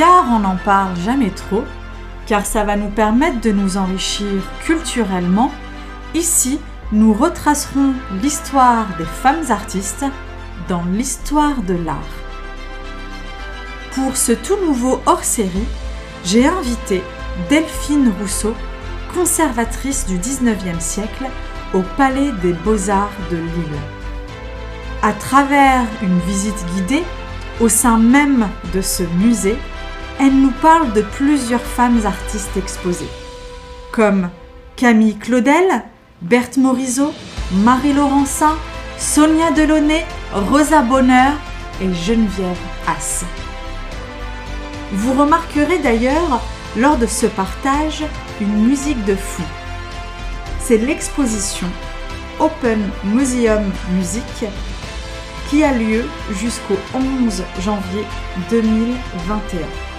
car on n'en parle jamais trop, car ça va nous permettre de nous enrichir culturellement. Ici, nous retracerons l'histoire des femmes artistes dans l'histoire de l'art. Pour ce tout nouveau hors-série, j'ai invité Delphine Rousseau, conservatrice du 19e siècle au Palais des Beaux-Arts de Lille. À travers une visite guidée au sein même de ce musée, elle nous parle de plusieurs femmes artistes exposées, comme Camille Claudel, Berthe Morisot, Marie Laurencin, Sonia Delaunay, Rosa Bonheur et Geneviève Haas. Vous remarquerez d'ailleurs lors de ce partage une musique de fou. C'est l'exposition Open Museum Music qui a lieu jusqu'au 11 janvier 2021.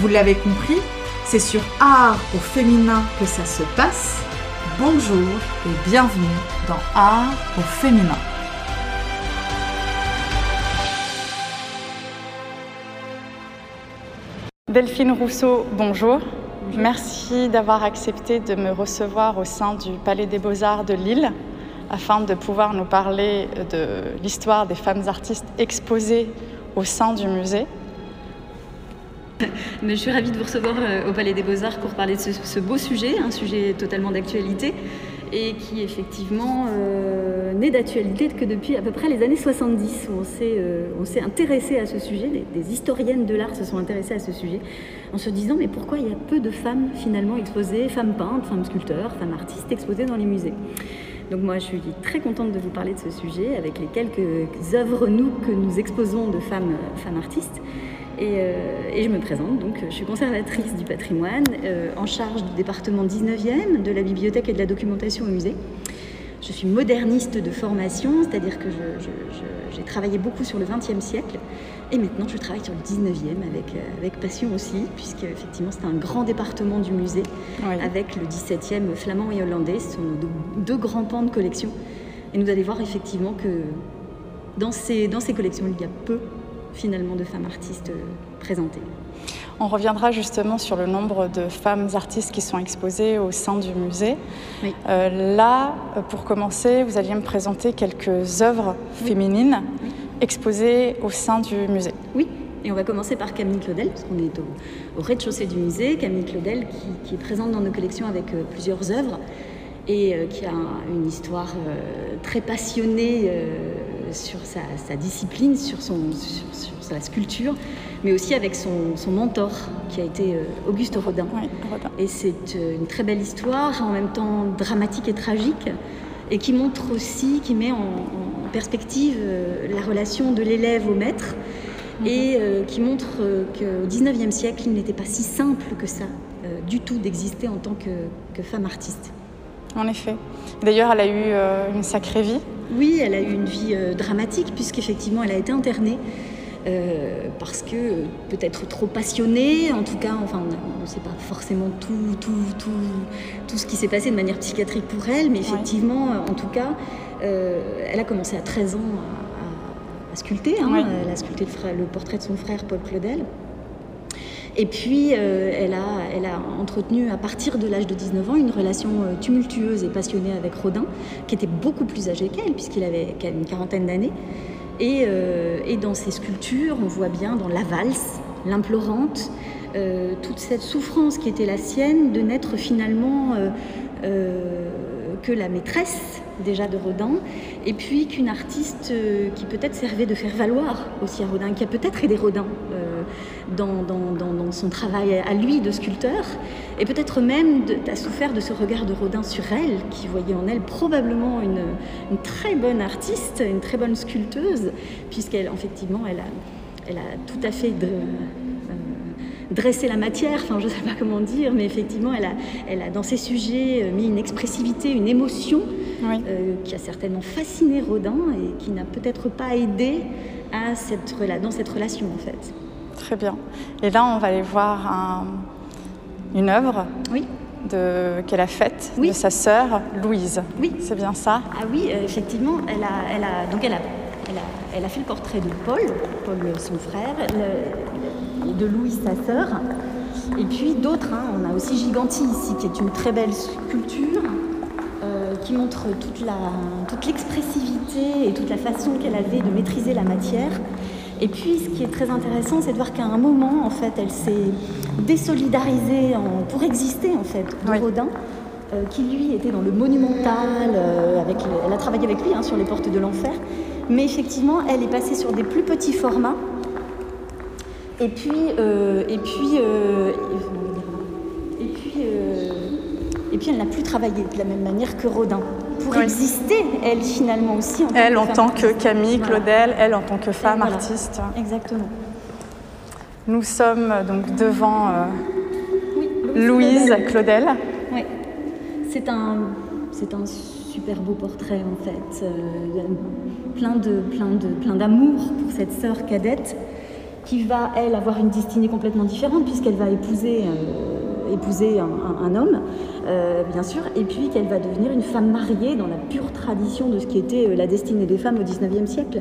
Vous l'avez compris, c'est sur Art au féminin que ça se passe. Bonjour et bienvenue dans Art au féminin. Delphine Rousseau, bonjour. Merci d'avoir accepté de me recevoir au sein du Palais des Beaux-Arts de Lille afin de pouvoir nous parler de l'histoire des femmes artistes exposées au sein du musée. Mais je suis ravie de vous recevoir euh, au Palais des Beaux-Arts pour parler de ce, beau sujet, un sujet totalement d'actualité et qui effectivement euh, n'est d'actualité que depuis à peu près les années 70 où euh, on s'est intéressé à ce sujet, des, historiennes de l'art se sont intéressées à ce sujet en se disant mais pourquoi il y a peu de femmes finalement exposées, femmes peintres, femmes sculpteurs, femmes artistes exposées dans les musées? Donc moi je suis très contente de vous parler de ce sujet avec les quelques œuvres nous que nous exposons de femmes, femmes artistes. Euh, et, je me présente, donc je suis conservatrice du patrimoine, euh, en charge du département 19e, de la bibliothèque et de la documentation au musée. Je suis moderniste de formation, c'est-à-dire que j'ai travaillé beaucoup sur le 20e siècle et maintenant je travaille sur le 19e avec, euh, avec passion aussi, puisque effectivement c'est un grand département du musée avec le 17e flamand et hollandais, ce sont nos deux, grands pans de collection. Et nous allez voir effectivement que dans ces, dans ces collections il y a peu finalement de femmes artistes euh, présentées. On reviendra justement sur le nombre de femmes artistes qui sont exposées au sein du musée. Euh, là, euh, pour commencer, vous alliez me présenter quelques œuvres féminines exposées au sein du musée. Oui, et on va commencer par Camille Claudel, parce qu'on est au, rez-de-chaussée du musée. Camille Claudel qui, est présente dans nos collections avec plusieurs œuvres et qui a une histoire très passionnée sur sa, discipline, sur, son, sur, sa sculpture, mais aussi avec son, son mentor, qui a été euh, Auguste Rodin. Et c'est euh, une très belle histoire, en même temps dramatique et tragique, et qui montre aussi, qui met en, perspective euh, la relation de l'élève au maître, mhm. et qui montre qu'au XIXe siècle, il n'était pas si simple que ça, du tout, d'exister en tant que, que femme artiste. En effet. D'ailleurs, elle a eu une sacrée vie. Oui, elle a eu une vie euh, dramatique puisqu'effectivement elle a été internée. Euh, parce que peut-être trop passionnée, en tout cas, enfin, on ne sait pas forcément tout, tout, tout, tout ce qui s'est passé de manière psychiatrique pour elle, mais effectivement, en tout cas, euh, elle a commencé à 13 ans à, sculpter. Hein. Elle a sculpté le, le, portrait de son frère Paul Claudel. Et puis, euh, elle, a, elle, a, entretenu à partir de l'âge de 19 ans une relation euh, tumultueuse et passionnée avec Rodin, qui était beaucoup plus âgé qu'elle, puisqu'il avait une quarantaine d'années. Euh, et, dans ses sculptures, on voit bien dans la valse, l'implorante, toute cette souffrance qui était la sienne de n'être finalement que la maîtresse déjà de Rodin, et puis qu'une artiste qui peut-être servait de faire valoir aussi à Rodin, qui a peut-être aidé Rodin dans, dans, son travail à lui de sculpteur, et peut-être même a souffert de ce regard de Rodin sur elle, qui voyait en elle probablement une, une très bonne artiste, une très bonne sculpteuse, puisqu'elle, effectivement, elle a, elle a tout à fait de, euh, dressé la matière, enfin je ne sais pas comment dire, mais effectivement elle a, elle a dans ses sujets euh, mis une expressivité, une émotion euh, qui a certainement fasciné Rodin et qui n'a peut-être pas aidé à cette, dans cette relation en fait. Très bien. Et là, on va aller voir une œuvre oui. qu'elle a faite de sa sœur Louise. Oui. C'est bien ça? Ah oui, euh, effectivement. Elle a, elle donc elle a, elle, a, fait le portrait de Paul, Paul son frère. de Louise, sa sœur. Et puis d'autres, hein. on a aussi Giganti ici, qui est une très belle sculpture euh, qui montre toute l'expressivité et toute la façon qu'elle avait de maîtriser la matière. Et puis, ce qui est très intéressant, c'est de voir qu'à un moment, en fait, elle s'est désolidarisée en, pour exister, en fait, de Rodin, euh, qui lui était dans le monumental. euh, avec, elle a travaillé avec lui hein, sur les portes de l'enfer. Mais effectivement, elle est passée sur des plus petits formats. Et puis, euh, et puis, et puis, et puis, elle n'a plus travaillé de la même manière que Rodin pour Oui. exister, elle finalement aussi. En tant Elle que en tant que. Camille Voilà. Claudel, elle en tant que femme voilà. artiste. Exactement. Nous sommes euh, donc devant euh, Oui, Louise Claudel. Oui. C'est un, c'est un super beau portrait en fait. Euh, plein de, plein de, plein d'amour pour cette sœur cadette qui va elle avoir une destinée complètement différente puisqu'elle va épouser, euh, épouser un, un- un homme, euh, bien sûr, et puis qu'elle va devenir une femme mariée dans la pure tradition de ce qui était euh, la destinée des femmes au XIXe siècle.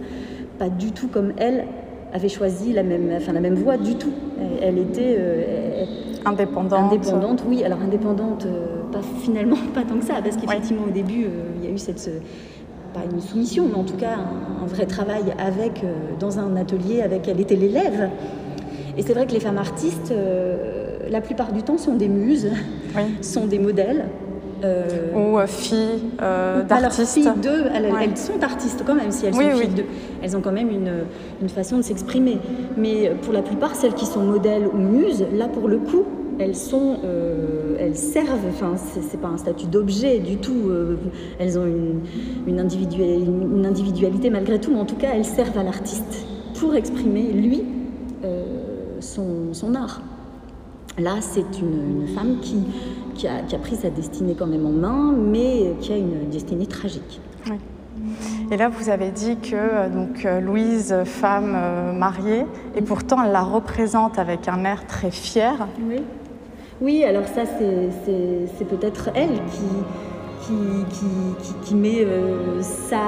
Pas du tout comme elle avait choisi la même, enfin, la même voie du tout. Elle, elle était, euh, Indépendante. Indépendante, oui. Alors indépendante, euh, pas finalement pas tant que ça, parce qu'effectivement au début il y a eu cette ce- pas une soumission, mais en tout cas un, un vrai travail avec dans un atelier avec elle était l'élève. Et c'est vrai que les femmes artistes, euh, la plupart du temps, sont des muses, Oui. sont des modèles. euh, Ou euh, euh, filles d'eux, elles, Ouais. elles sont artistes quand même, si elles Oui, sont oui. filles d'eux. Elles ont quand même une, une façon de s'exprimer. Mais pour la plupart, celles qui sont modèles ou muses, là pour le coup, elles sont, euh, elles servent. Enfin, c'est pas un statut d'objet du tout. euh, elles ont une, une, individua- une individualité malgré tout, mais en tout cas, elles servent à l'artiste pour exprimer lui euh, son, son art. Là, c'est une, une femme qui, qui, a, qui a pris sa destinée quand même en main, mais qui a une destinée tragique. Oui. Et là, vous avez dit que euh, donc, euh, Louise, femme euh, mariée, et pourtant elle la représente avec un air très fier. Oui. Oui, alors ça, c'est- peut-être elle qui, qui, qui, qui- met euh, sa,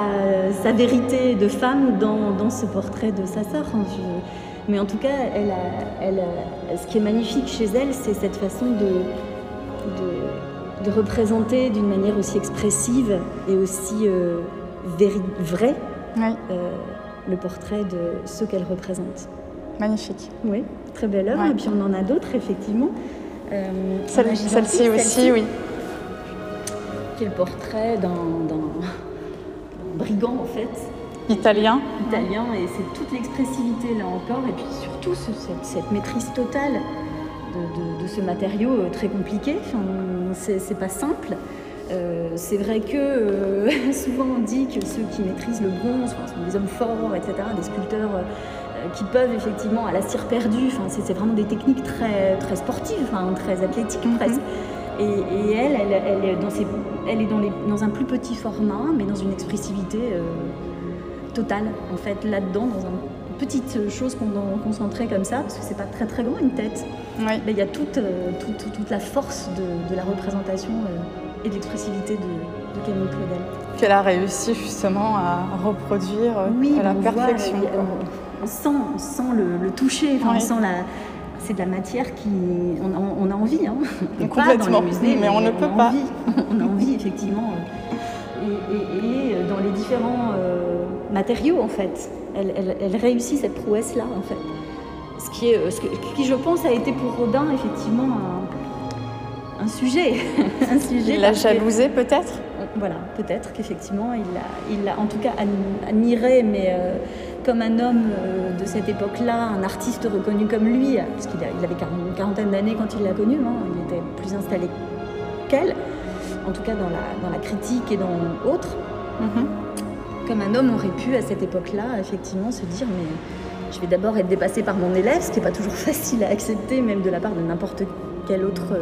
sa vérité de femme dans, dans ce portrait de sa sœur. Je- Mais en tout cas, elle a, elle a- ce qui est magnifique chez elle, c'est cette façon de, de, de représenter d'une manière aussi expressive et aussi euh, vraie Oui, euh, le portrait de ce qu'elle représente. magnifique. Oui, très belle œuvre. Ouais. Et puis on en a d'autres, effectivement. Euh, Celle- Celle-ci aussi, oui. Qui est le portrait d'un brigand, en fait, Italien. italien. Et c'est toute l'expressivité, là encore. Et puis surtout ce- cette, cette maîtrise totale de, de- de ce matériau euh, très compliqué. Enfin, c'est pas simple. Euh, c'est vrai que euh, souvent on dit que ceux qui maîtrisent le bronze enfin, sont des hommes forts, etc., des sculpteurs euh, qui peuvent effectivement à la cire perdue, enfin, c'est vraiment des techniques très, très sportives, enfin, très athlétiques Mhm. presque. Et, et elle, elle, elle est, dans, ses- elle est dans, les- dans un plus petit format, mais dans une expressivité totale, en fait, là-dedans, dans une petite chose qu'on doit concentrer comme ça, parce que c'est pas très très grand une tête. Oui. Mais il y a toute, euh, toute, toute la force de, de la représentation euh, et de l'expressivité de, de Camille Claudel. Qu'elle a réussi justement à reproduire euh, à la on perfection. on, on sent, on sent le, le toucher, Oui. on sent la. C'est de la matière qui. On a, on a envie, hein. On Complètement. dans les musées, Mais on ne peut pas. envie. On a envie, effectivement. Et, et- et dans les différents euh, matériaux, en fait. Elle, elle- elle réussit cette prouesse-là, en fait. Ce qui, est, euh, ce que- qui, je pense, a été pour Rodin, effectivement, un, un sujet. un sujet Il l'a jalousée peut-être? Voilà, peut-être qu'effectivement, il l'a, il en tout cas ad- admiré, mais euh, comme un homme euh, de cette époque-là, un artiste reconnu comme lui, parce qu'il avait une quarantaine d'années quand il l'a connu, hein, il était plus installé qu'elle, en tout cas dans la, dans la critique et dans autre, Mhm. Comme un homme aurait pu à cette époque-là, effectivement, se dire mais je vais d'abord être dépassé par mon élève, ce qui n'est pas toujours facile à accepter, même de la part de n'importe quel autre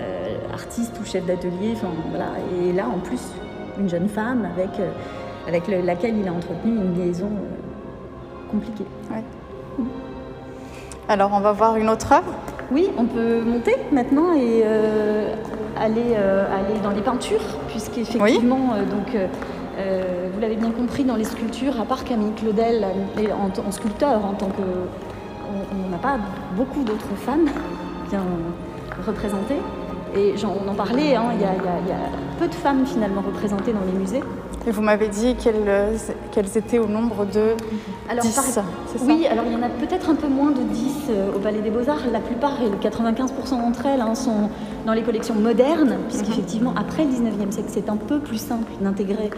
euh, artiste ou chef d'atelier. Enfin, voilà. Et là, en plus, une jeune femme avec, euh, avec le- laquelle il a entretenu une liaison euh, compliquée. Alors on va voir une autre œuvre. Oui, on peut monter maintenant et aller, aller dans les peintures, puisqu'effectivement, euh, donc, euh, l'avez bien compris, dans les sculptures, à part Camille Claudel, en, en sculpteur, en tant que on n'a pas beaucoup d'autres femmes bien représentées. Et on en parlait, hein, il y, a peu de femmes finalement représentées dans les musées. Et vous m'avez dit qu'elles étaient au nombre de alors, 10, ça? Oui, alors il y en a peut-être un peu moins de 10 euh, au Palais des Beaux-Arts. La plupart, et 95% d'entre elles, hein, sont dans les collections modernes, puisqu'effectivement, après le 19e siècle, c'est un peu plus simple d'intégrer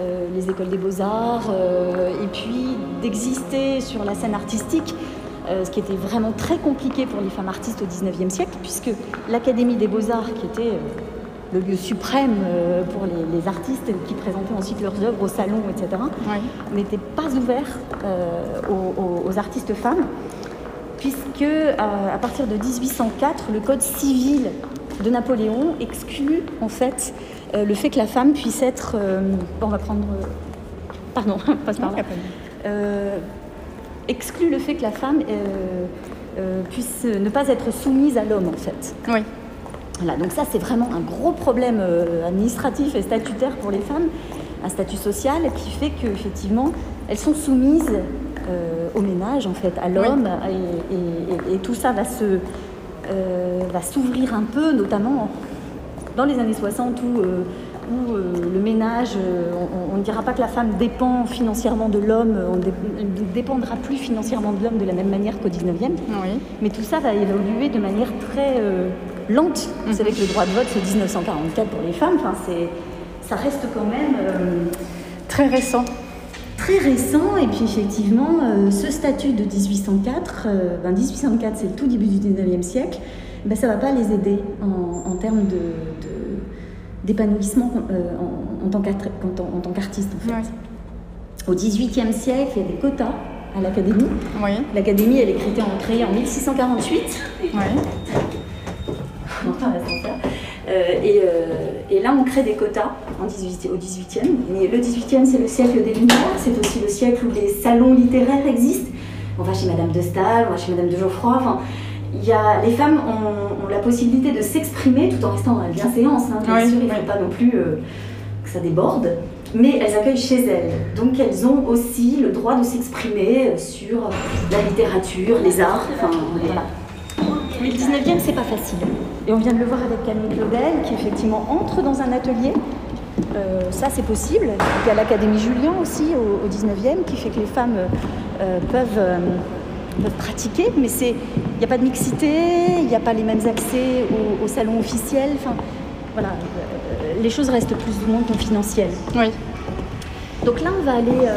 euh, les écoles des beaux-arts euh, et puis d'exister sur la scène artistique ce qui était vraiment très compliqué pour les femmes artistes au 19e siècle, puisque l'Académie des beaux-arts, qui était le lieu suprême euh, pour les, artistes qui présentaient ensuite leurs œuvres au salon, etc., n'était pas ouvert euh, aux, artistes femmes, puisque euh, à partir de 1804, le Code civil de Napoléon exclut en fait le fait que la femme puisse être. on va prendre. pardon, passe par là. exclut le fait que la femme puisse ne pas être soumise à l'homme en fait. Oui donc ça c'est vraiment un gros problème euh, administratif et statutaire pour les femmes, un statut social qui fait qu'effectivement elles sont soumises euh, au ménage en fait, à l'homme et, tout ça va se euh, va s'ouvrir un peu, notamment dans les années 60 où, le ménage, on, ne dira pas que la femme dépend financièrement de l'homme, on ne dépendra plus financièrement de l'homme de la même manière qu'au 19e, mais tout ça va évoluer de manière très lente. Vous savez que le droit de vote, c'est 1944 pour les femmes. Enfin, ça reste quand même euh, très récent. Très récent, et puis effectivement, euh, ce statut de 1804, 1804 euh, c'est le tout début du 19e siècle, ben, ça ne va pas les aider en, termes d'épanouissement en, tant qu'artiste en, fait. Au 18e siècle, il y a des quotas à l'académie. L'académie, elle est créée en, 1648. Oui. Euh, euh, et, là, on crée des quotas en 18, au 18e. Mais le 18e, c'est le siècle des Lumières, c'est aussi le siècle où les salons littéraires existent. On va chez Madame de Staël, on va chez Madame de Geoffroy. Enfin, y a, les femmes ont, la possibilité de s'exprimer tout en restant dans la bienséance. Hein, bien sûr, il ne faut pas non plus euh, que ça déborde. Mais elles accueillent chez elles. Donc elles ont aussi le droit de s'exprimer sur la littérature, les arts. Enfin, voilà. Mais le 19e, c'est pas facile. Et on vient de le voir avec Camille Claudel, qui effectivement entre dans un atelier. Euh, ça, c'est possible. Il y a l'Académie Julien aussi au, 19e, qui fait que les femmes euh, peuvent, euh, peuvent, pratiquer, mais il n'y a pas de mixité, il n'y a pas les mêmes accès au, salon officiel. Enfin, voilà, les choses restent plus ou moins confidentielles. Oui. Donc là, on va aller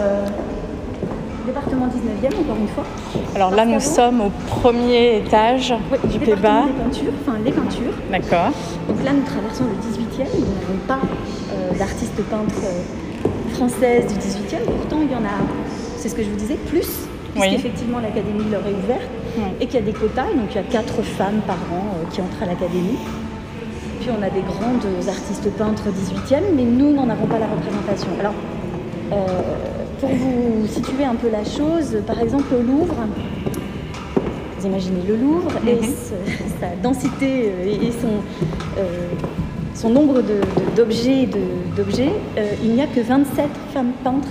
département 19e, encore une fois. Alors là, nous sommes au premier étage du Péba. Les peintures, enfin les peintures. D'accord. Donc là, nous traversons le 18e. Nous n'avons pas euh, d'artistes peintres euh, françaises du 18e. Pourtant, il y en a, c'est ce que je vous disais, plus. Puisqu'effectivement, l'académie leur est ouverte et qu'il y a des quotas. donc, il y a quatre femmes par an euh, qui entrent à l'académie. Puis, on a des grandes artistes peintres 18e, mais nous n'en avons pas la représentation. Alors, pour vous situer un peu la chose, par exemple au Louvre, vous imaginez le Louvre et mhm. sa densité euh, et son, euh, son nombre d'objets, d'objets, euh, il n'y a que 27 femmes peintres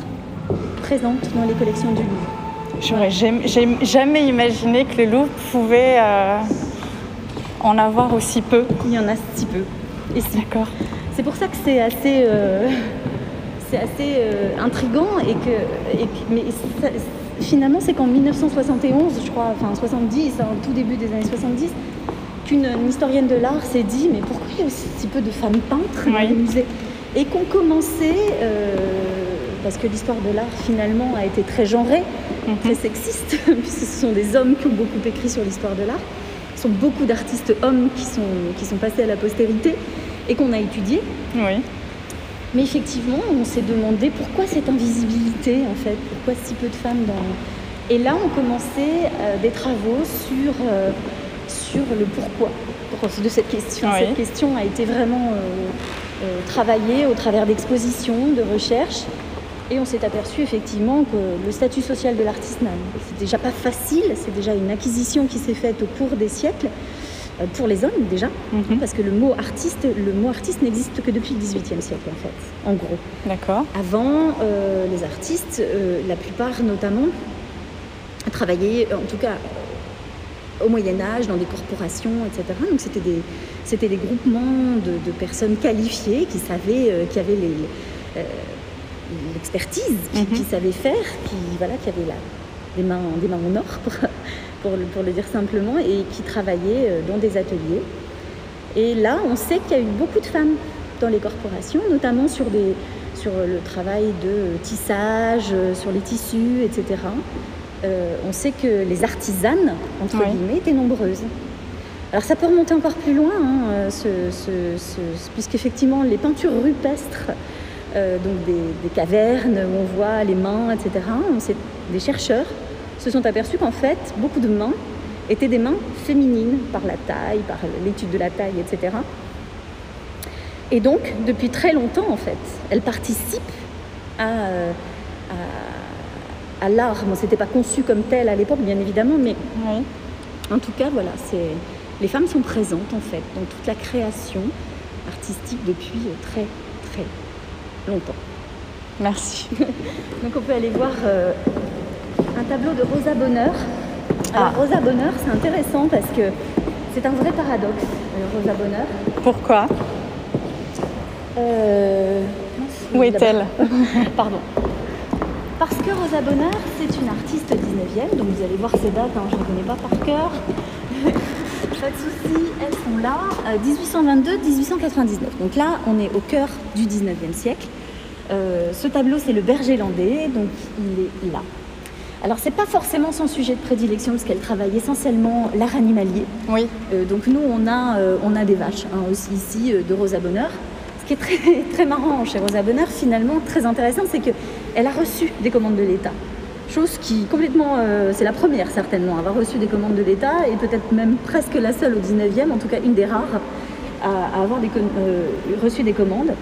présentes dans les collections du Louvre. J'aurais jamais, imaginé que le Louvre pouvait en avoir aussi peu. Il y en a si peu. Et D'accord. C'est pour ça que c'est assez c'est assez euh, intrigant et que, mais finalement c'est qu'en 1971, je crois, enfin 70, en tout début des années 70, qu'une historienne de l'art s'est dit mais pourquoi il y a aussi peu de femmes peintres dans les musées et qu'on commençait euh, parce que l'histoire de l'art finalement a été très genrée, mhm. très sexiste, puisque ce sont des hommes qui ont beaucoup écrit sur l'histoire de l'art. Ce sont beaucoup d'artistes hommes qui sont, qui sont passés à la postérité et qu'on a étudiés. Oui. Mais effectivement, on s'est demandé pourquoi cette invisibilité, en fait, pourquoi si peu de femmes dans... Et là, on commençait euh, des travaux sur, euh, sur le pourquoi de cette question. Cette question a été vraiment euh, travaillée au travers d'expositions, de recherches. Et on s'est aperçu effectivement que le statut social de l'artiste, c'est déjà pas facile, c'est déjà une acquisition qui s'est faite au cours des siècles. Euh, pour les hommes déjà, mhm. parce que le mot artiste, le mot artiste n'existe que depuis le XVIIIe siècle en fait, en gros. D'accord. Avant, euh, les artistes, euh, la plupart notamment, travaillaient, en tout cas au Moyen Âge, dans des corporations, etc. Donc c'était des, c'était des groupements de, personnes qualifiées qui savaient, euh, qui avaient les, l'expertise, qui, mhm. savaient faire, qui, voilà, qui avaient la, des, mains, des mains en or, pour, pour, le, pour le dire simplement, et qui travaillaient dans des ateliers. Et là, on sait qu'il y a eu beaucoup de femmes dans les corporations, notamment sur, des, sur le travail de tissage, sur les tissus, etc. Euh, on sait que les artisanes, entre guillemets, étaient nombreuses. Alors ça peut remonter encore plus loin, hein, puisqu'effectivement les peintures rupestres, euh, donc des, cavernes où on voit les mains, etc., des chercheurs se sont aperçus qu'en fait, beaucoup de mains étaient des mains féminines par la taille, par l'étude de la taille, etc. Et donc, depuis très longtemps, en fait, elles participent à, à, l'art. Bon, c'était pas conçu comme tel à l'époque, bien évidemment, mais en tout cas, voilà, c'est les femmes sont présentes en fait dans toute la création artistique depuis très longtemps. Merci. donc on peut aller voir euh, un tableau de Rosa Bonheur. Alors ah. Rosa Bonheur, c'est intéressant parce que c'est un vrai paradoxe, euh, Rosa Bonheur. Pourquoi? Euh, Où est-elle? Pardon. Parce que Rosa Bonheur, c'est une artiste 19e, donc vous allez voir ces dates, hein, je ne les connais pas par cœur. pas de souci, elles sont là, 1822-1899. Euh, donc là, on est au cœur du 19e siècle. Euh, ce tableau, c'est le berger landais, donc il est là. Alors, c'est pas forcément son sujet de prédilection, parce qu'elle travaille essentiellement l'art animalier. Oui. donc, nous, on a, on a des vaches, hein, aussi ici, de Rosa Bonheur. Ce qui est très, très marrant chez Rosa Bonheur, finalement, très intéressant, c'est qu'elle a reçu des commandes de l'État. Chose qui, complètement, euh, c'est la première certainement, à avoir reçu des commandes de l'État, et peut-être même presque la seule au 19e, en tout cas une des rares, à, avoir euh, reçu des commandes.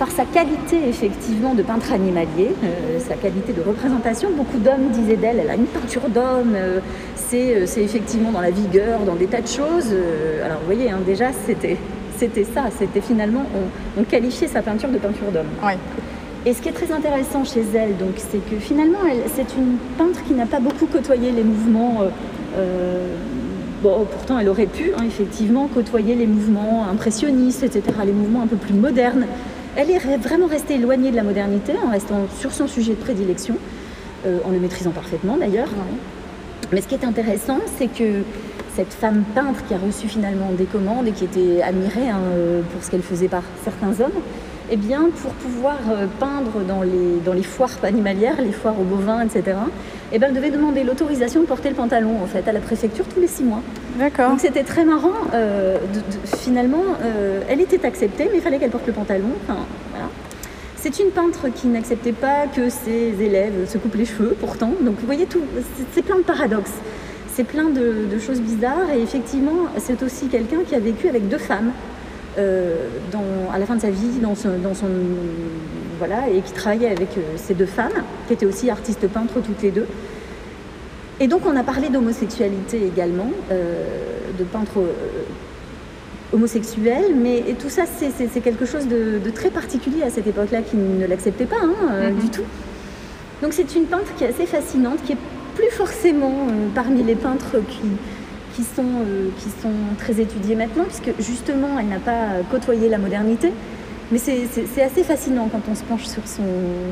Par sa qualité effectivement de peintre animalier, euh, sa qualité de représentation, beaucoup d'hommes disaient d'elle, elle a une peinture d'homme, c'est effectivement dans la vigueur, dans des tas de choses. alors vous voyez, hein, déjà c'était c'était ça, c'était finalement, on, qualifiait sa peinture de peinture d'homme. Et ce qui est très intéressant chez elle, donc, c'est que finalement, c'est une peintre qui n'a pas beaucoup côtoyé les mouvements. Euh, euh, bon, pourtant, elle aurait pu, hein, effectivement, côtoyer les mouvements impressionnistes, etc., les mouvements un peu plus modernes. Elle est vraiment restée éloignée de la modernité, en restant sur son sujet de prédilection, euh, en le maîtrisant parfaitement d'ailleurs. Mais ce qui est intéressant, c'est que cette femme peintre qui a reçu finalement des commandes et qui était admirée hein, euh, pour ce qu'elle faisait par certains hommes, eh bien, pour pouvoir euh, peindre dans les, dans les foires animalières, les foires aux bovins, etc., eh bien, elle devait demander l'autorisation de porter le pantalon en fait à la préfecture tous les six mois. D'accord. Donc c'était très marrant. Euh, finalement, elle était acceptée, mais il fallait qu'elle porte le pantalon. C'est une peintre qui n'acceptait pas que ses élèves se coupent les cheveux, pourtant. Donc vous voyez tout, c'est plein de paradoxes c'est plein de, choses bizarres. Et effectivement, c'est aussi quelqu'un qui a vécu avec deux femmes euh, à la fin de sa vie, dans son, voilà, et qui travaillait avec euh, ces deux femmes, qui étaient aussi artistes peintres toutes les deux. Et donc on a parlé d'homosexualité également, euh, de peintres homosexuels, mais tout ça c'est quelque chose de, très particulier à cette époque-là qui ne l'acceptait pas hein, mm-hmm. du tout. Donc c'est une peintre qui est assez fascinante, qui est plus forcément euh, parmi les peintres qui, qui, sont, euh, qui sont très étudiés maintenant, puisque justement, elle n'a pas côtoyé la modernité. Mais c'est assez fascinant quand on se penche sur son,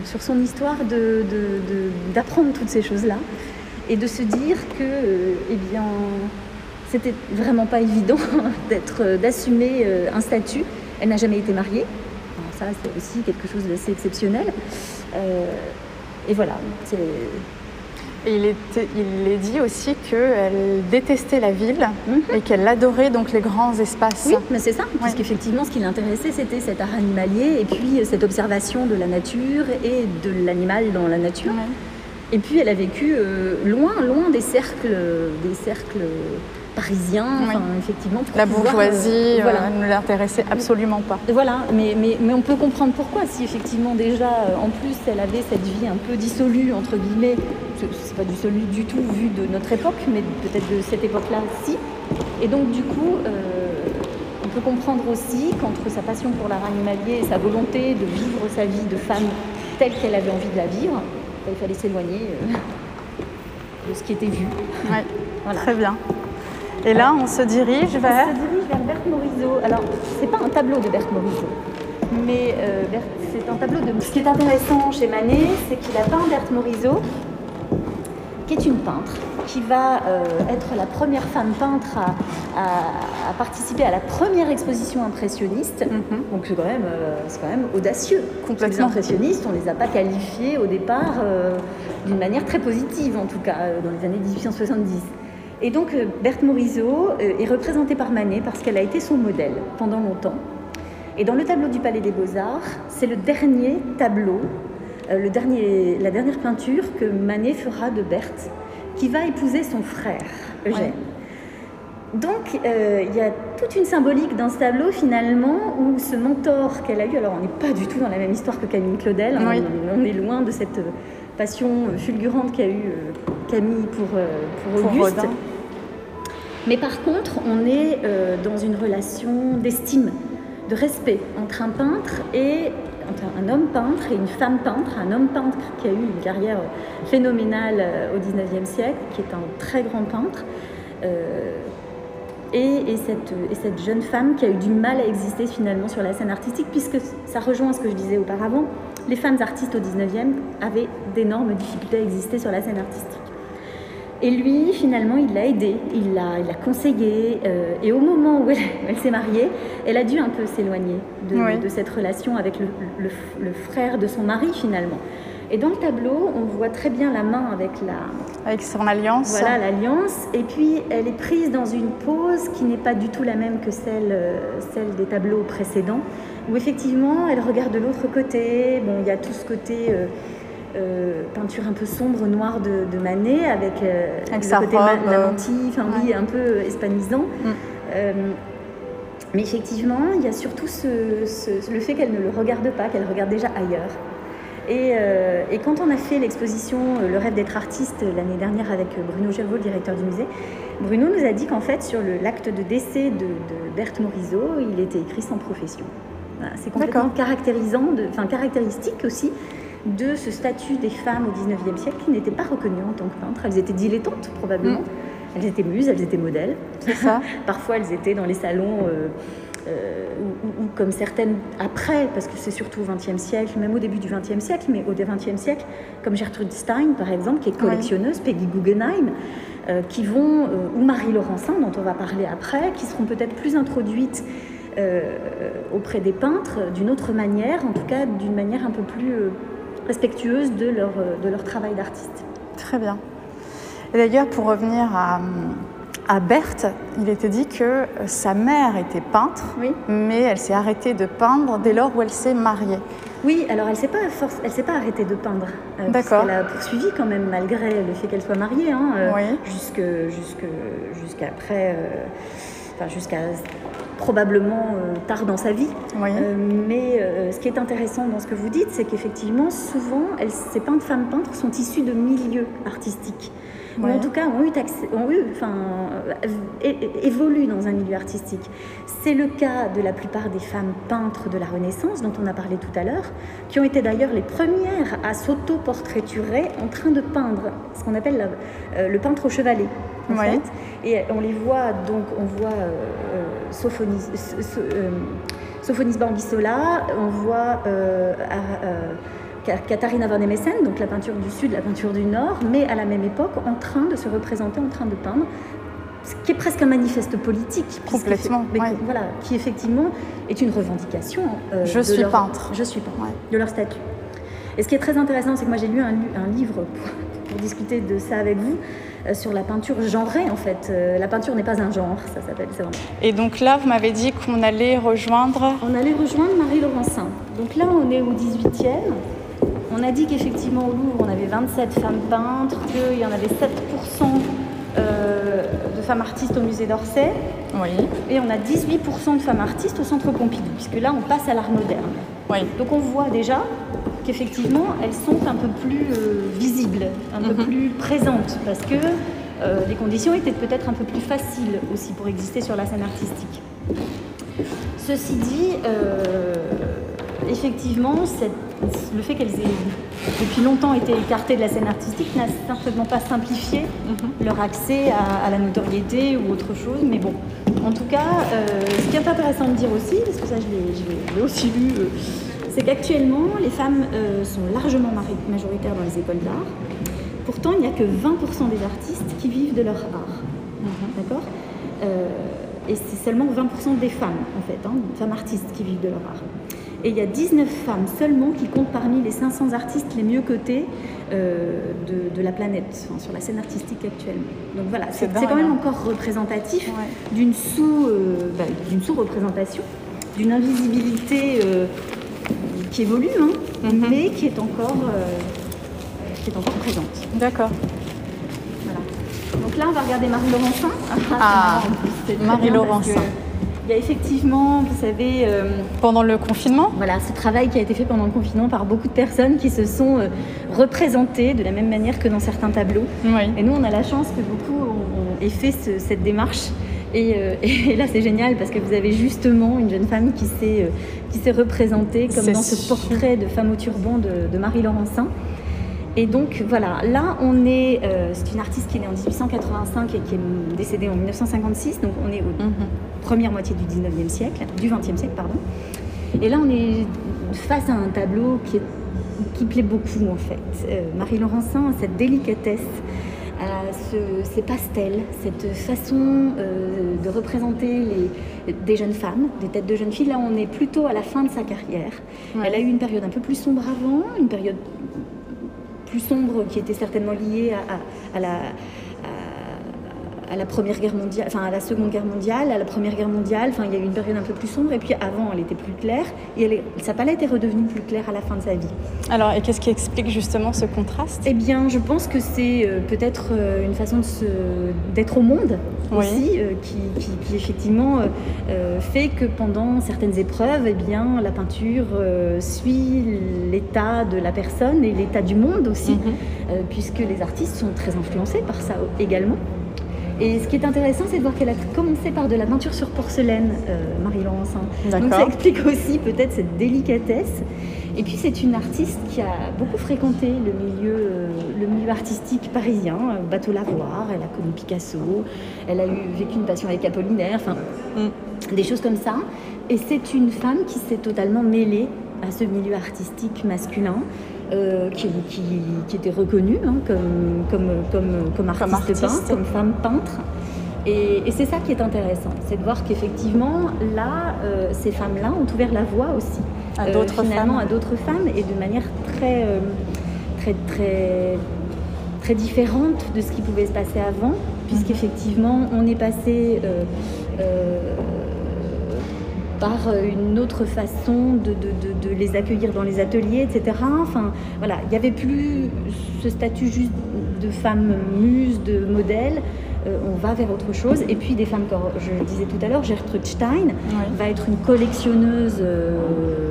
sur son histoire d'apprendre toutes ces choses-là et de se dire que, euh, eh c'était vraiment pas évident d'assumer un statut. Elle n'a jamais été mariée. ça, c'est aussi quelque chose d'assez exceptionnel. et voilà, et il, il est dit aussi qu'elle détestait la ville mhm. et qu'elle adorait donc les grands espaces. Oui, mais c'est ça, puisqu'effectivement ce qui l'intéressait c'était cet art animalier et puis cette observation de la nature et de l'animal dans la nature. Et puis elle a vécu euh, loin, loin des cercles, des cercles parisien, effectivement. La bourgeoisie euh, euh, ne l'intéressait absolument pas. Voilà, mais, mais, mais, on peut comprendre pourquoi. Si effectivement déjà, euh, en plus, elle avait cette vie un peu dissolue, entre guillemets, c'est pas dissolue du tout vu de notre époque, mais peut-être de cette époque-là, si. Et donc du coup, on peut comprendre aussi qu'entre sa passion pour l'art animalier et sa volonté de vivre sa vie de femme telle qu'elle avait envie de la vivre, il fallait s'éloigner de ce qui était vu. Ouais, voilà. très bien. Et là, on se dirige vers... On se dirige vers Berthe Morisot. Alors, c'est pas un tableau de Berthe Morisot, mais euh, c'est un tableau de... Ce qui est intéressant chez Manet, c'est qu'il a peint Berthe Morisot, qui est une peintre, qui va euh, être la première femme peintre à, participer à la première exposition impressionniste. Mhm. Donc c'est quand, même, euh, quand même audacieux. Les impressionnistes, on ne les a pas qualifiés au départ d'une manière très positive, en tout cas, dans les années 1870. Et donc euh, Berthe Morisot euh, est représentée par Manet parce qu'elle a été son modèle pendant longtemps. Et dans le tableau du Palais des Beaux-Arts, c'est le dernier tableau, euh, le dernier, la dernière peinture que Manet fera de Berthe, qui va épouser son frère, Eugène. Donc il y a toute une symbolique dans ce tableau finalement où ce mentor qu'elle a eu, alors on n'est pas du tout dans la même histoire que Camille Claudel, hein, on, est loin de cette passion fulgurante qu'a eu Camille pour, pour Auguste. Mais par contre, on est euh, dans une relation d'estime, de respect entre un peintre et entre un homme peintre et une femme peintre, un homme peintre qui a eu une carrière phénoménale euh, au XIXe siècle, qui est un très grand peintre, euh, et, cette, et, cette, jeune femme qui a eu du mal à exister finalement sur la scène artistique, puisque ça rejoint ce que je disais auparavant, les femmes artistes au XIXe avaient d'énormes difficultés à exister sur la scène artistique. Et lui, finalement, il l'a aidé, il l'a, il conseillé. Euh, et au moment où elle, s'est mariée, elle a dû un peu s'éloigner de, cette relation avec le, frère de son mari, finalement. Et dans le tableau, on voit très bien la main avec la... Avec son alliance. Voilà, l'alliance. Et puis, elle est prise dans une pose qui n'est pas du tout la même que celle, euh, celle des tableaux précédents, où effectivement, elle regarde de l'autre côté. Bon, il y a tout ce côté... Euh, euh, peinture un peu sombre, noire de, Manet, avec, euh, le côté lamentif, oui, un peu hispanisant. Mm. Euh, mais effectivement, il y a surtout le fait qu'elle ne le regarde pas, qu'elle regarde déjà ailleurs. Et, quand on a fait l'exposition Le rêve d'être artiste l'année dernière avec Bruno Gervaux, le directeur du musée, Bruno nous a dit qu'en fait, sur l'acte de décès de, Berthe Morisot, il était écrit sans profession. C'est complètement caractérisant, enfin caractéristique aussi de ce statut des femmes au XIXe siècle qui n'étaient pas reconnues en tant que peintres. Elles étaient dilettantes probablement. Mm. Elles étaient muses, elles étaient modèles. C'est ça. Parfois, elles étaient dans les salons. Euh, euh, ou, comme certaines après, parce que c'est surtout au XXe siècle, même au début du XXe siècle, mais au XXe siècle, comme Gertrude Stein par exemple, qui est collectionneuse, Peggy Guggenheim, euh, qui vont, ou Marie Laurencin, dont on va parler après, qui seront peut-être plus introduites auprès des peintres d'une autre manière, en tout cas d'une manière un peu plus respectueuses de leur, euh, de leur travail d'artiste. Très bien. Et d'ailleurs, pour revenir à, à, Berthe, il était dit que euh, sa mère était peintre, mais elle s'est arrêtée de peindre dès lors où elle s'est mariée. Oui, alors elle ne s'est pas, pas arrêtée de peindre. Euh, D'accord. Elle a poursuivi quand même, malgré le fait qu'elle soit mariée, hein, jusque, jusque, enfin, jusqu'à probablement euh, tard dans sa vie. Euh, mais euh, ce qui est intéressant dans ce que vous dites, c'est qu'effectivement, souvent, elles, ces peintres, femmes peintres sont issues de milieux artistiques. Ou en tout cas ont eu, ont eu enfin, évoluent dans un milieu artistique. C'est le cas de la plupart des femmes peintres de la Renaissance, dont on a parlé tout à l'heure, qui ont été d'ailleurs les premières à s'auto-portraiturer en train de peindre, ce qu'on appelle le peintre au chevalet. En fait. Et on les voit, donc on voit Sophonis, euh, Sophonis Bambisola, on voit euh, Katharina van Emessen, donc la peinture du sud, la peinture du nord, mais à la même époque en train de se représenter, en train de peindre, ce qui est presque un manifeste politique. Complètement. Voilà, qui effectivement est une revendication. Euh, je, suis peintre. je suis peintre. de leur statut. Et ce qui est très intéressant, c'est que moi j'ai lu un, livre pour, discuter de ça avec vous, euh, sur la peinture genrée en fait. Euh, la peinture n'est pas un genre, ça s'appelle. Et donc là, vous m'avez dit qu'on allait rejoindre. On allait rejoindre Marie Laurencin. Donc là, on est au 18e. On a dit qu'effectivement au Louvre, on avait 27 femmes peintres, qu'il y en avait 7% euh, de femmes artistes au musée d'Orsay. Oui. Et on a 18% de femmes artistes au centre Pompidou, puisque là, on passe à l'art moderne. Oui. Donc on voit déjà qu'effectivement, elles sont un peu plus euh, visibles, un peu mhm. plus présentes, parce que euh, les conditions étaient peut-être un peu plus faciles aussi pour exister sur la scène artistique. Ceci dit, euh, effectivement, cette le fait qu'elles aient depuis longtemps été écartées de la scène artistique n'a certainement pas simplifié Mhm. leur accès à, à la notoriété ou autre chose. Mais bon, en tout cas, euh, ce qui est intéressant de dire aussi, parce que ça je l'ai- aussi lu, euh, c'est qu'actuellement les femmes euh, sont largement majoritaires dans les écoles d'art. Pourtant, il n'y a que 20% des artistes qui vivent de leur art. D'accord? Euh, Et c'est seulement 20% des femmes, en fait, hein, femmes artistes qui vivent de leur art. Et il y a 19 femmes seulement qui comptent parmi les 500 artistes les mieux cotés euh, de, de la planète, sur la scène artistique actuellement. Donc voilà, C'est quand même hein. encore représentatif Ouais. d'une sous, euh, bah, d'une sous-représentation, d'une invisibilité euh, qui évolue, hein, Mhm. mais qui est encore, qui est encore présente. D'accord. Voilà. Donc là, on va regarder Marie Laurencin. Ah, en Il y a effectivement, vous savez, euh, Pendant le confinement voilà, ce travail qui a été fait pendant le confinement par beaucoup de personnes qui se sont euh, représentées de la même manière que dans certains tableaux. Oui. Et nous, on a la chance que beaucoup ont, fait ce- cette démarche. Et, euh, et là, c'est génial parce que vous avez justement une jeune femme qui s'est euh, représentée comme dans ce portrait de femme au turban de, de Marie Laurencin. Et donc voilà, là on est, euh, c'est une artiste qui est née en 1885 et qui est décédée en 1956, donc on est aux Mhm. première moitié du 19e siècle, du 20e siècle, pardon. Et là, on est face à un tableau qui, est- qui plaît beaucoup, en fait. Euh, Marie Laurencin a cette délicatesse, ce- ces pastels, cette façon euh, de représenter les, des jeunes femmes, des têtes de jeunes filles. Là, on est plutôt à la fin de sa carrière. Ouais. Elle a eu une période un peu plus sombre avant, une période plus sombre qui était certainement liée à, à- à la, à, la première guerre mondiale, enfin à la seconde guerre mondiale, à la première guerre mondiale. Enfin, il y a eu une période un peu plus sombre et puis avant, elle était plus claire et elle est- sa palette est redevenue plus claire à la fin de sa vie. Alors, et qu'est-ce qui explique justement ce contraste? Eh bien, je pense que c'est euh, peut-être euh, une façon de se- d'être au monde Oui. aussi, euh, qui, qui- qui effectivement euh, fait que pendant certaines épreuves, eh bien, la peinture euh, suit l'état de la personne et l'état du monde aussi, Mhm. puisque les artistes sont très influencés par ça également. Et ce qui est intéressant, c'est de voir qu'elle a commencé par de la peinture sur porcelaine, euh, Marie Laurencin. Donc ça explique aussi peut-être cette délicatesse. Et puis c'est une artiste qui a beaucoup fréquenté le milieu, euh, le milieu artistique parisien, euh, Bateau Lavoir, elle a connu Picasso, elle a eu, vécu une passion avec Apollinaire, enfin Mm. des choses comme ça. Et c'est une femme qui s'est totalement mêlée à ce milieu artistique masculin. Euh, qui, qui- qui était reconnue hein, comme, comme, comme, comme artiste, artiste. peintre, comme femme peintre. Et, et c'est ça qui est intéressant, c'est de voir qu'effectivement, là, euh, ces femmes-là ont ouvert la voie aussi À euh, d'autres femmes. à d'autres femmes et de manière très, très, très, très différente de ce qui pouvait se passer avant, puisqu'effectivement, on est passé euh, par une autre façon de, de- de- de les accueillir dans les ateliers, etc. Enfin, voilà, il n'y avait plus ce statut juste de femme muse, de modèle. Euh, on va vers autre chose. Et puis des femmes, comme je le disais tout à l'heure, Gertrude Stein, va être une collectionneuse euh,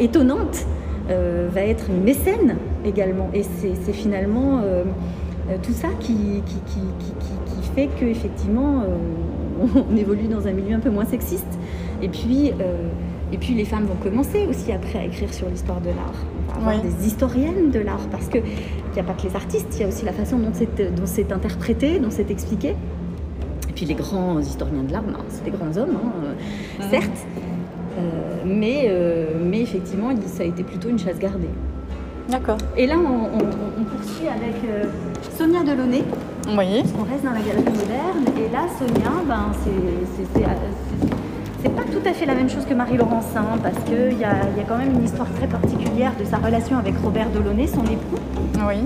étonnante, euh, va être une mécène également. Et c'est finalement euh, euh, tout ça qui- qui fait qu'effectivement, on évolue dans un milieu un peu moins sexiste. Et puis, euh, et puis les femmes vont commencer aussi après à écrire sur l'histoire de l'art. On va avoir Oui. des historiennes de l'art parce qu'il n'y a pas que les artistes, il y a aussi la façon dont c'est interprété, dont c'est expliqué. Et puis les grands historiens de l'art, c'est des grands hommes, hein, euh, Mhm. certes, euh, mais, euh, mais effectivement, ça a été plutôt une chasse gardée. D'accord. Et là, on, on- on poursuit avec euh, Sonia Delaunay, Oui. on reste dans la galerie moderne. Et là, Sonia, ben, c'est- c'est- pas tout à fait la même chose que Marie Laurencin, parce qu'il y y a quand même une histoire très particulière de sa relation avec Robert Delaunay, son époux. Oui.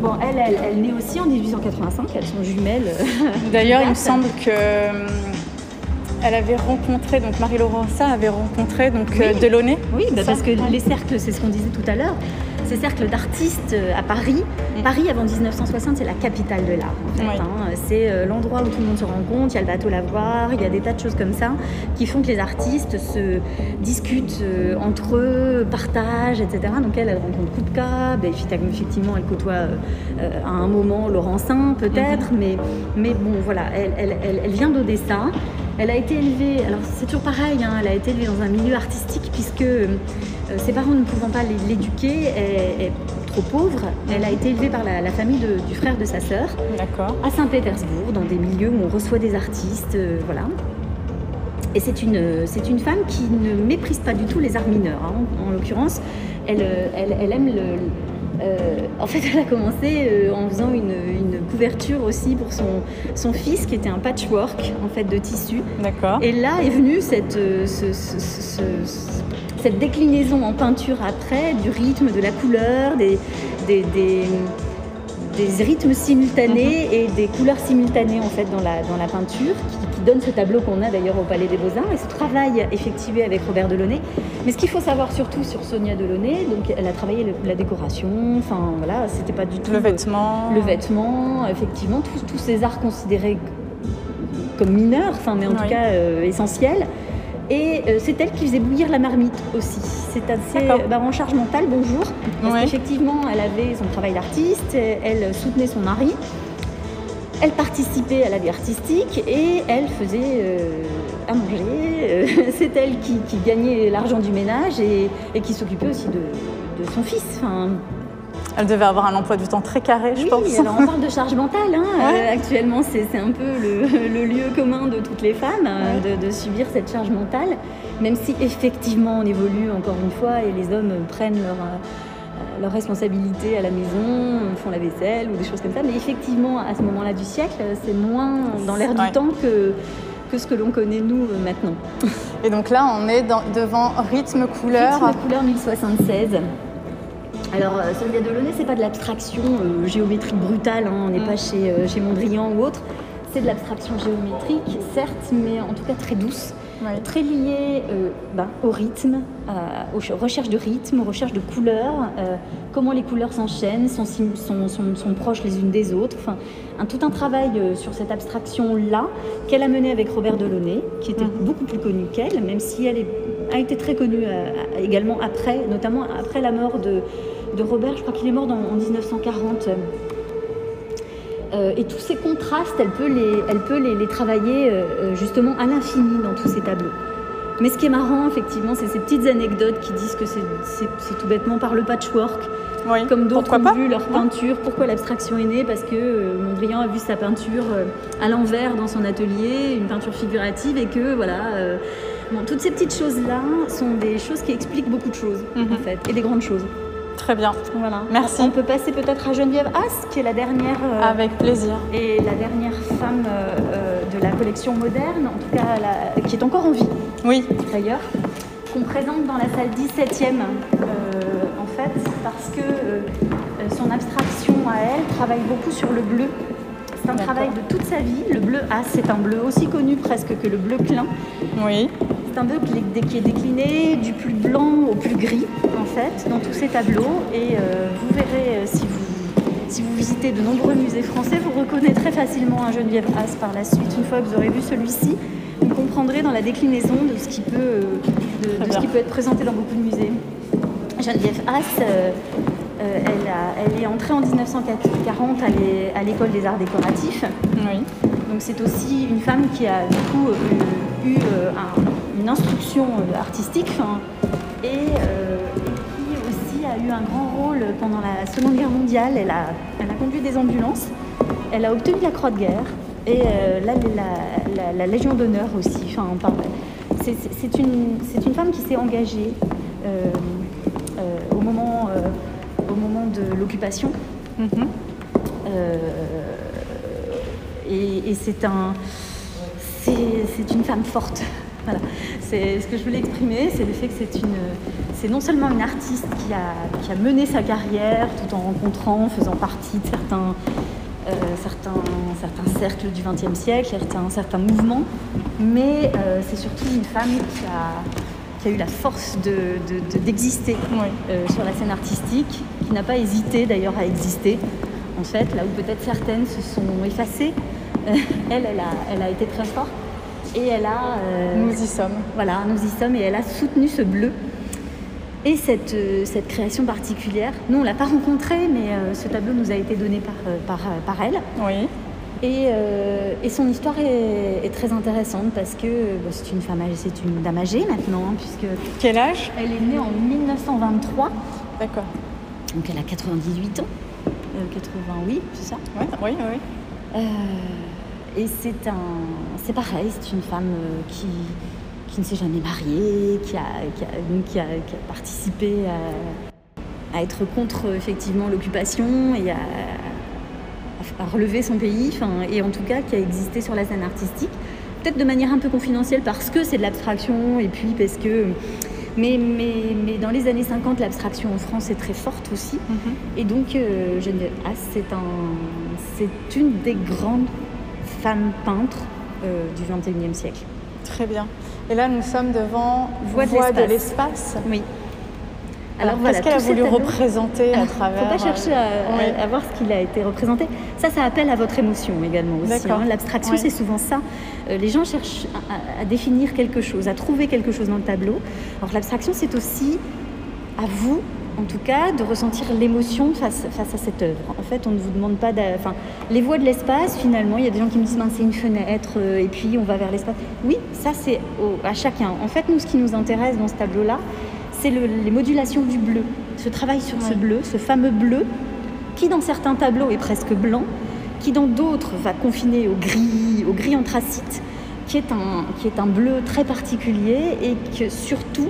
Bon, elle, elle, elle naît aussi en 1885, elles sont jumelles. D'ailleurs, il me semble que hum, elle avait rencontré, donc Marie Laurencin avait rencontré donc Oui. euh, Delaunay. Oui, bah parce que les cercles, c'est ce qu'on disait tout à l'heure, ces cercles d'artistes euh, à Paris. Mm. Paris, avant 1960, c'est la capitale de l'art. en fait, Oui. hein. C'est euh, l'endroit où tout le monde se rencontre, il y a le bateau Lavoir, il y a des tas de choses comme ça qui font que les artistes se discutent euh, entre eux, partagent, etc. Donc elle, elle rencontre Kupka, ben, effectivement, elle côtoie euh, à un moment Laurencin peut-être, Mhm. mais, mais bon, voilà, elle, elle, elle, elle vient d'Odessa. Elle a été élevée, alors c'est toujours pareil, hein, elle a été élevée dans un milieu artistique puisque euh, ses parents ne pouvant pas l'éduquer, est trop pauvre, elle a été élevée par la, famille du frère de sa sœur à Saint-Pétersbourg, dans des milieux où on reçoit des artistes, euh, voilà. Et c'est une, c'est une femme qui ne méprise pas du tout les arts mineurs. Hein. En, l'occurrence, elle, elle, aime le, euh, en fait, elle a commencé euh, en faisant une, couverture aussi pour son, son fils, qui était un patchwork en fait de tissu. D'accord. Et là est venue cette, euh, cette déclinaison en peinture après du rythme, de la couleur, des, des, des, rythmes simultanés mhm. et des couleurs simultanées en fait dans la, dans la peinture donne ce tableau qu'on a d'ailleurs au Palais des Beaux-Arts et ce travail effectué avec Robert Delaunay. Mais ce qu'il faut savoir surtout sur Sonia Delaunay, donc elle a travaillé la décoration, enfin voilà, c'était pas du tout. Le vêtement. Le vêtement, effectivement, tous, ces arts considérés comme mineurs, enfin, mais en tout cas euh, essentiels. Et euh, c'est elle qui faisait bouillir la marmite aussi. C'est assez bah, en charge mentale, bonjour. Parce qu'effectivement, elle avait son travail d'artiste, elle soutenait son mari. Elle participait à la vie artistique et elle faisait euh, à manger. Euh, c'est elle qui, gagnait l'argent du ménage et, qui s'occupait aussi de, son fils. elle devait avoir un emploi du temps très carré, je pense. Oui, alors on parle de charge mentale. Hein. Euh, actuellement, c'est un peu le, lieu commun de toutes les femmes de, subir cette charge mentale, même si effectivement on évolue encore une fois et les hommes prennent leur leurs responsabilités à la maison, font la vaisselle ou des choses comme ça. Mais effectivement, à ce moment-là du siècle, c'est moins dans l'air du temps que, que ce que l'on connaît nous euh, maintenant. Et donc là, on est devant rythme couleur. Rythme couleur 1076. Alors, euh, Sylvia Delaunay, c'est pas de l'abstraction euh, géométrique brutale, hein. on n'est mm. pas chez, chez Mondrian ou autre. C'est de l'abstraction géométrique, certes, mais en tout cas très douce très lié euh, ben, au rythme, aux recherches de rythme, aux recherches de couleurs, euh, comment les couleurs s'enchaînent, sont, sont, proches les unes des autres. Enfin, un, tout un travail euh, sur cette abstraction-là qu'elle a mené avec Robert Delaunay, qui était mhm. beaucoup plus connu qu'elle, même si elle a été très connue également après, notamment après la mort de, Robert. Je crois qu'il est mort en 1940. Euh, et tous ces contrastes, elle peut les, elle peut les, travailler euh, euh, justement à l'infini dans tous ces tableaux. Mais ce qui est marrant, effectivement, c'est ces petites anecdotes qui disent que c'est tout bêtement par le patchwork. comme d'autres ont vu leur peinture. Pourquoi l'abstraction est née? Parce que Mondrian a vu sa peinture à l'envers dans son atelier, une peinture figurative, et que voilà. toutes ces petites choses-là sont des choses qui expliquent beaucoup de choses, mhm. en fait, et des grandes choses. Très bien. Voilà. Merci. On peut passer peut-être à Geneviève Haas, qui est la dernière. Euh, Avec plaisir. Et la dernière femme euh, euh, de la collection moderne, en tout cas qui est encore en vie. Oui. D'ailleurs, qu'on présente dans la salle 17e, en fait, parce que son abstraction à elle travaille beaucoup sur le bleu. C'est un travail de toute sa vie. Le bleu Haas, c'est un bleu aussi connu presque que le bleu clin. Oui. C'est un bleu qui est décliné du plus blanc au plus gris, en fait, dans tous ces tableaux. Et euh, vous verrez, euh, si, vous, si vous visitez de nombreux musées français, vous reconnaîtrez facilement un Geneviève Haas par la suite. Une fois que vous aurez vu celui-ci, vous comprendrez dans la déclinaison de ce qui peut, euh, de, ce qui peut être présenté dans beaucoup de musées. Geneviève Haas, elle, est entrée en 1940 à l'école des arts décoratifs. Oui. Donc c'est aussi une femme qui a du coup eu un, une instruction euh, artistique et, euh, qui aussi a eu un grand rôle pendant la Seconde Guerre mondiale. Elle a, elle a conduit des ambulances, elle a obtenu la Croix de guerre et euh, la, Légion d'honneur aussi. Enfin, c'est une, une, femme qui s'est engagée au, moment, au moment de l'occupation. Mm-hmm. et, et c'est un, c'est une femme forte. Voilà. C'est ce que je voulais exprimer, c'est le fait que c'est une, c'est non seulement une artiste qui a, qui a, mené sa carrière tout en rencontrant, faisant partie de certains, euh, certains, certains cercles du XXe siècle, certains, certains mouvements, mais euh, c'est surtout une femme qui a, qui a eu la force d'exister de, euh, sur la scène artistique, qui n'a pas hésité d'ailleurs à exister, en fait, là où peut-être certaines se sont effacées. elle, elle a, elle a été très forte. Et elle a. Euh, nous y sommes. Voilà, nous y sommes. Et elle a soutenu ce bleu. Et cette, euh, cette création particulière, nous on ne l'a pas rencontrée, mais euh, ce tableau nous a été donné par, par, par elle. Oui. Et, et, son histoire est, très intéressante parce que c'est une femme âgée, c'est une dame âgée maintenant, hein, puisque. Quel âge? Elle est née en 1923. D'accord. Donc elle a 98 ans. 88, c'est ça? Oui, oui, oui. Et c'est un, c'est pareil, c'est une femme qui, qui ne s'est jamais mariée, qui a, qui a, participé à, être contre effectivement l'occupation et à, relever son pays, et en tout cas qui a existé sur la scène artistique, peut-être de manière un peu confidentielle parce que c'est de l'abstraction et puis parce que mais, mais, mais, dans les années 50, l'abstraction en France est très forte aussi. Mhm. Et donc, euh, Geneviève c'est un, une des grandes femmes peintres euh, du XXIe siècle. Très bien. Et là, nous sommes devant Voix de l'espace. Oui. Alors, qu'est-ce qu'elle a voulu représenter à travers Il ne faut pas chercher à, voir ce qu'il a été représenté. Ça, ça appelle à votre émotion également aussi. Hein. L'abstraction, c'est souvent ça. Euh, les gens cherchent à, définir quelque chose, à trouver quelque chose dans le tableau. Alors l'abstraction, c'est aussi à vous, en tout cas, de ressentir l'émotion face, face, à cette œuvre. En fait, on ne vous demande pas... Enfin, les voies de l'espace, finalement, il y a des gens qui me disent, c'est une fenêtre, euh, et puis on va vers l'espace. Oui, ça, c'est à chacun. En fait, nous, ce qui nous intéresse dans ce tableau-là, c'est les modulations du bleu. Ce travail sur ce bleu, ce fameux bleu, qui dans certains tableaux est presque blanc, qui dans d'autres va confiner au gris, au gris anthracite, qui est un, qui est un bleu très particulier et que surtout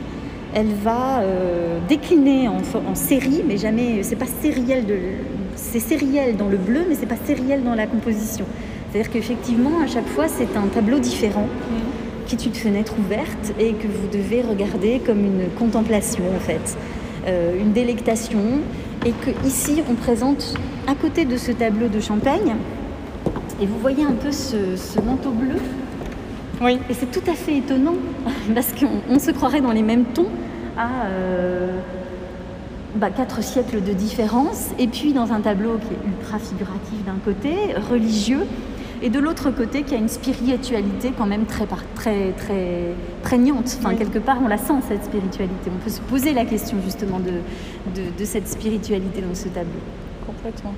elle va euh, décliner en, en, série, mais jamais, c'est pas sériel de, c'est sériel dans le bleu, mais c'est pas sériel dans la composition. C'est-à-dire qu'effectivement, à chaque fois, c'est un tableau différent. Qui est une fenêtre ouverte et que vous devez regarder comme une contemplation en fait, euh, une délectation. Et que ici on présente à côté de ce tableau de Champagne, et vous voyez un peu ce, manteau bleu. Oui. Et c'est tout à fait étonnant parce qu'on se croirait dans les mêmes tons à euh, bah, quatre siècles de différence, et puis dans un tableau qui est ultra figuratif d'un côté, religieux, et de l'autre côté qui a une spiritualité quand même très, très, très prégnante. Enfin, quelque part, on la sent, cette spiritualité. On peut se poser la question justement de, de, cette spiritualité dans ce tableau. Complètement.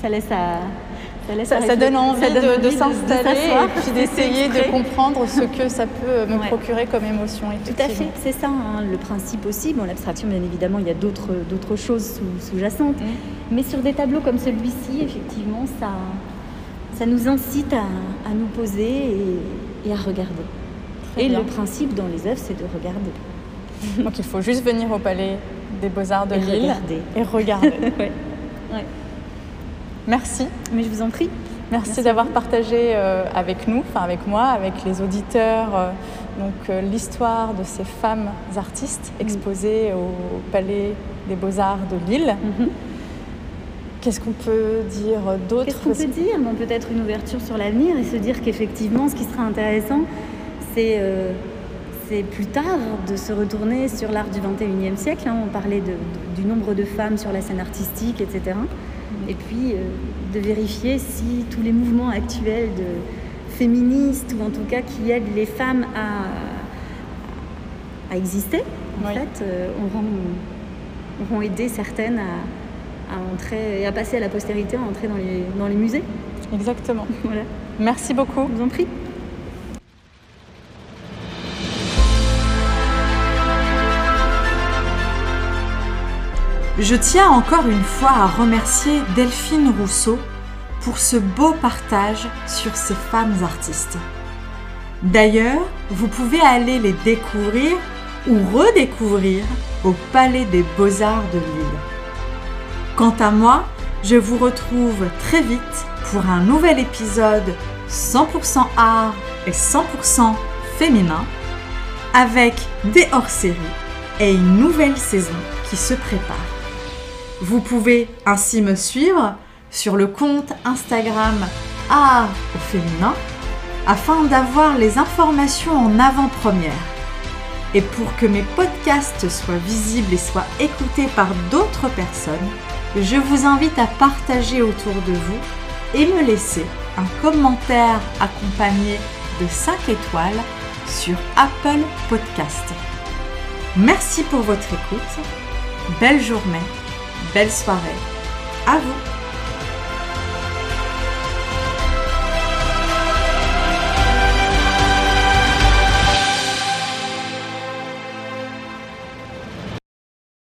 Ça laisse à, ça, donne envie de, s'installer et puis d'essayer de comprendre ce que ça peut me procurer comme émotion. Tout à fait, c'est ça hein, le principe aussi. Bon, l'abstraction, bien évidemment, il y a d'autres choses sous-jacentes. Mm. Mais sur des tableaux comme celui-ci, effectivement, ça, ça nous incite à, nous poser et, à regarder. et le principe dans les œuvres, c'est de regarder. Donc il faut juste venir au Palais des Beaux-Arts de et Lille regarder. et regarder. ouais. Merci. Mais je vous en prie. Merci, d'avoir partagé euh, avec nous, enfin avec moi, avec les auditeurs, euh, donc euh, l'histoire de ces femmes artistes mm. exposées au Palais des Beaux-Arts de Lille. Mm-hmm. Qu'est-ce qu'on peut dire d'autre Qu'est-ce qu'on peut dire? Peut-être une ouverture sur l'avenir et se dire qu'effectivement, ce qui sera intéressant, c'est c'est plus tard de se retourner sur l'art du 21e siècle. Hein. On parlait du nombre de femmes sur la scène artistique, etc et puis euh, de vérifier si tous les mouvements actuels de féministes ou en tout cas qui aident les femmes à, à exister, en fait, euh, auront, auront, aidé certaines à, à, entrer et à passer à la postérité, à entrer dans les, dans les musées. Exactement. voilà. Merci beaucoup. Je vous en prie. Je tiens encore une fois à remercier Delphine Rousseau pour ce beau partage sur ces femmes artistes. D'ailleurs, vous pouvez aller les découvrir ou redécouvrir au Palais des Beaux-Arts de Lille. Quant à moi, je vous retrouve très vite pour un nouvel épisode 100% art et 100% féminin avec des hors-séries et une nouvelle saison qui se prépare. Vous pouvez ainsi me suivre sur le compte Instagram Art au féminin afin d'avoir les informations en avant-première. Et pour que mes podcasts soient visibles et soient écoutés par d'autres personnes, je vous invite à partager autour de vous et me laisser un commentaire accompagné de 5 étoiles sur Apple Podcast. Merci pour votre écoute. Belle journée belle soirée. À vous